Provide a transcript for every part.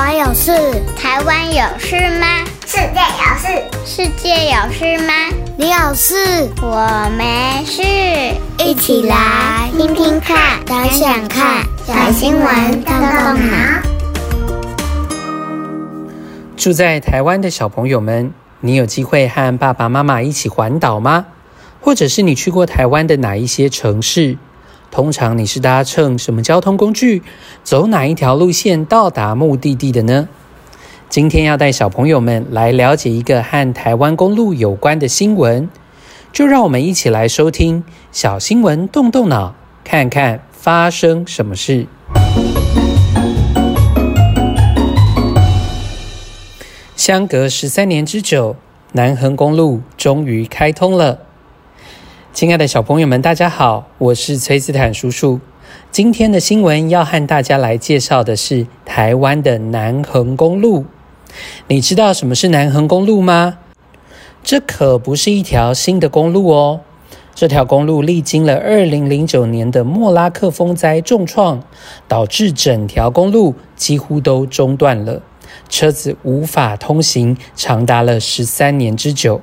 湾有事？台湾有事吗？世界有事？世界有事吗？你有事？我没事。一起来听听看，想想看，小新闻动动脑。住在台湾的小朋友们，你有机会和爸爸妈妈一起环岛吗？或者是你去过台湾的哪一些城市？通常你是搭乘什么交通工具，走哪一条路线到达目的地的呢？今天要带小朋友们来了解一个和台湾公路有关的新闻，就让我们一起来收听小新闻，动动脑，看看发生什么事。相隔十三年之久，南横公路终于开通了。亲爱的小朋友们，大家好，我是崔斯坦叔叔。今天的新闻要和大家来介绍的是台湾的南横公路。你知道什么是南横公路吗？这可不是一条新的公路哦。这条公路历经了二零零九年的莫拉克风灾重创，导致整条公路几乎都中断了，车子无法通行，长达了十三年之久。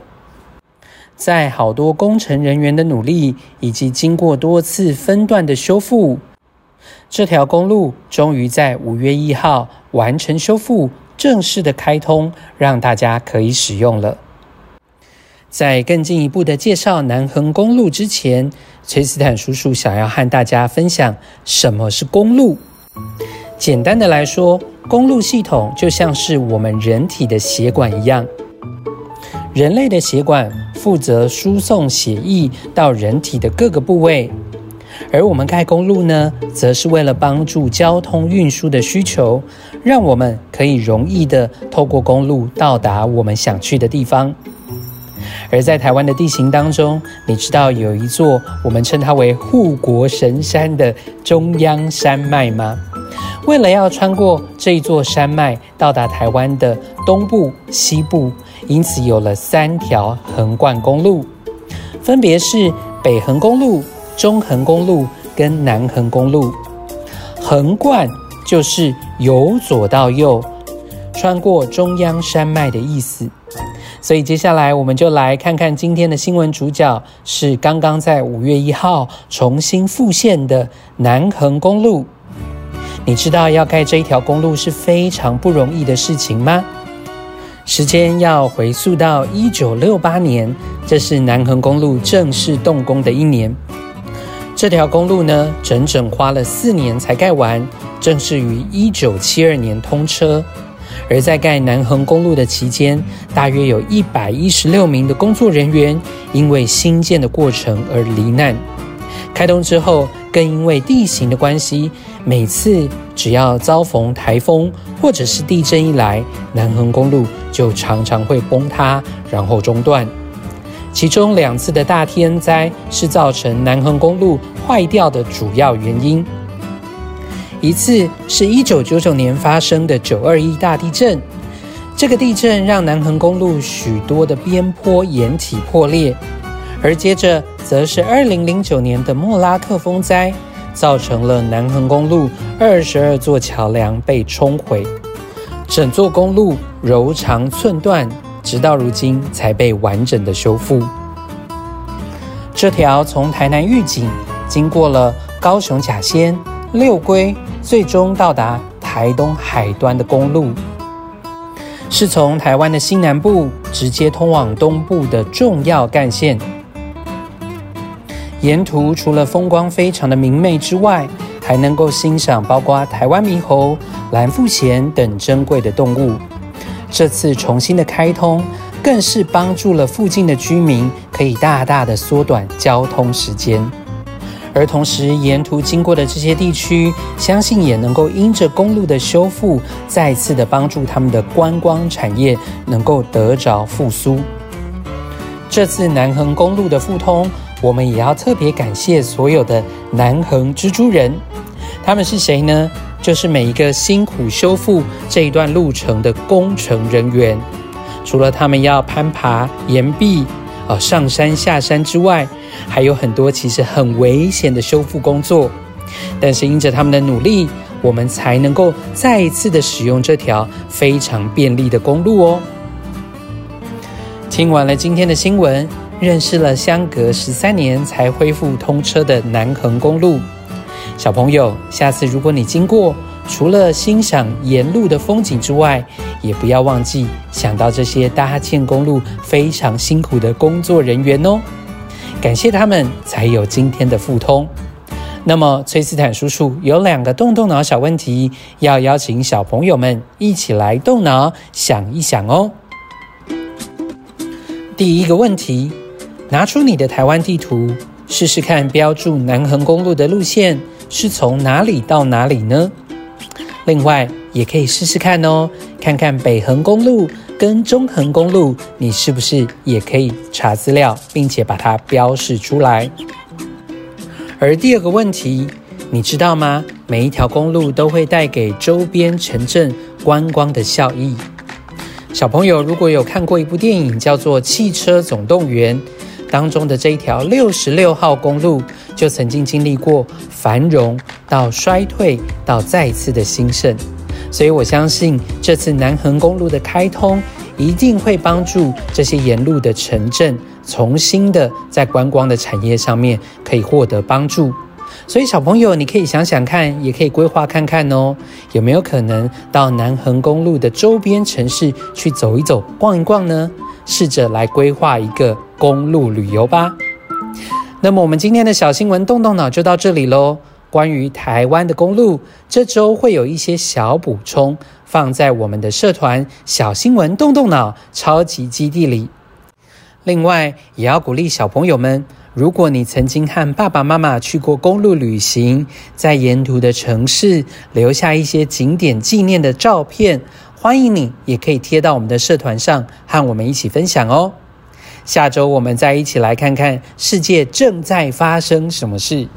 在好多工程人员的努力，以及经过多次分段的修复，这条公路终于在五月一号完成修复，正式的开通，让大家可以使用了。在更进一步的介绍南横公路之前，崔斯坦叔叔想要和大家分享什么是公路。简单的来说，公路系统就像是我们人体的血管一样。人类的血管负责输送血液到人体的各个部位，而我们盖公路呢，则是为了帮助交通运输的需求，让我们可以容易的透过公路到达我们想去的地方。而在台湾的地形当中，你知道有一座我们称它为护国神山的中央山脉吗？为了要穿过这一座山脉，到达台湾的东部、西部。因此有了三条横贯公路，分别是北横公路、中横公路跟南横公路。横贯就是由左到右，穿过中央山脉的意思。所以接下来我们就来看看今天的新闻主角是刚刚在五月一号重新复现的南横公路。你知道要盖这一条公路是非常不容易的事情吗？时间要回溯到一九六八年，这是南横公路正式动工的一年。这条公路呢，整整花了四年才盖完，正式于一九七二年通车。而在盖南横公路的期间，大约有一百一十六名的工作人员因为兴建的过程而罹难。开通之后，更因为地形的关系，每次只要遭逢台风或者是地震一来，南横公路就常常会崩塌，然后中断。其中两次的大天灾是造成南横公路坏掉的主要原因。一次是一九九九年发生的九二一大地震，这个地震让南横公路许多的边坡岩体破裂，而接着。则是二零零九年的莫拉克风灾，造成了南横公路二十二座桥梁被冲毁，整座公路柔肠寸断，直到如今才被完整的修复。这条从台南玉井经过了高雄甲仙、六龟，最终到达台东海端的公路，是从台湾的西南部直接通往东部的重要干线。沿途除了风光非常的明媚之外，还能够欣赏包括台湾猕猴、蓝腹鷴等珍贵的动物。这次重新的开通，更是帮助了附近的居民，可以大大的缩短交通时间。而同时，沿途经过的这些地区，相信也能够因着公路的修复，再次的帮助他们的观光产业能够得着复苏。这次南横公路的复通。我们也要特别感谢所有的南横蜘蛛人，他们是谁呢？就是每一个辛苦修复这一段路程的工程人员。除了他们要攀爬岩壁、呃上山下山之外，还有很多其实很危险的修复工作。但是因着他们的努力，我们才能够再一次的使用这条非常便利的公路哦。听完了今天的新闻，认识了相隔十三年才恢复通车的南横公路。小朋友，下次如果你经过，除了欣赏沿路的风景之外，也不要忘记想到这些搭建公路非常辛苦的工作人员哦。感谢他们，才有今天的复通。那么，崔斯坦叔叔有两个动动脑小问题，要邀请小朋友们一起来动脑想一想哦。第一个问题，拿出你的台湾地图，试试看标注南横公路的路线是从哪里到哪里呢？另外，也可以试试看哦，看看北横公路跟中横公路，你是不是也可以查资料，并且把它标示出来？而第二个问题，你知道吗？每一条公路都会带给周边城镇观光的效益。小朋友如果有看过一部电影，叫做《汽车总动员》，当中的这一条六十六号公路，就曾经经历过繁荣。到衰退，到再次的兴盛，所以我相信这次南横公路的开通一定会帮助这些沿路的城镇重新的在观光的产业上面可以获得帮助。所以小朋友，你可以想想看，也可以规划看看哦，有没有可能到南横公路的周边城市去走一走、逛一逛呢？试着来规划一个公路旅游吧。那么我们今天的小新闻动动脑就到这里喽。关于台湾的公路，这周会有一些小补充，放在我们的社团小新闻动动脑超级基地里。另外，也要鼓励小朋友们，如果你曾经和爸爸妈妈去过公路旅行，在沿途的城市留下一些景点纪念的照片，欢迎你也可以贴到我们的社团上，和我们一起分享哦。下周我们再一起来看看世界正在发生什么事。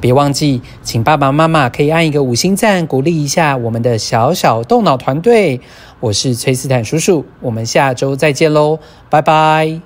别忘记，请爸爸妈妈可以按一个五星赞，鼓励一下我们的小小动脑团队。我是崔斯坦叔叔，我们下周再见喽，拜拜。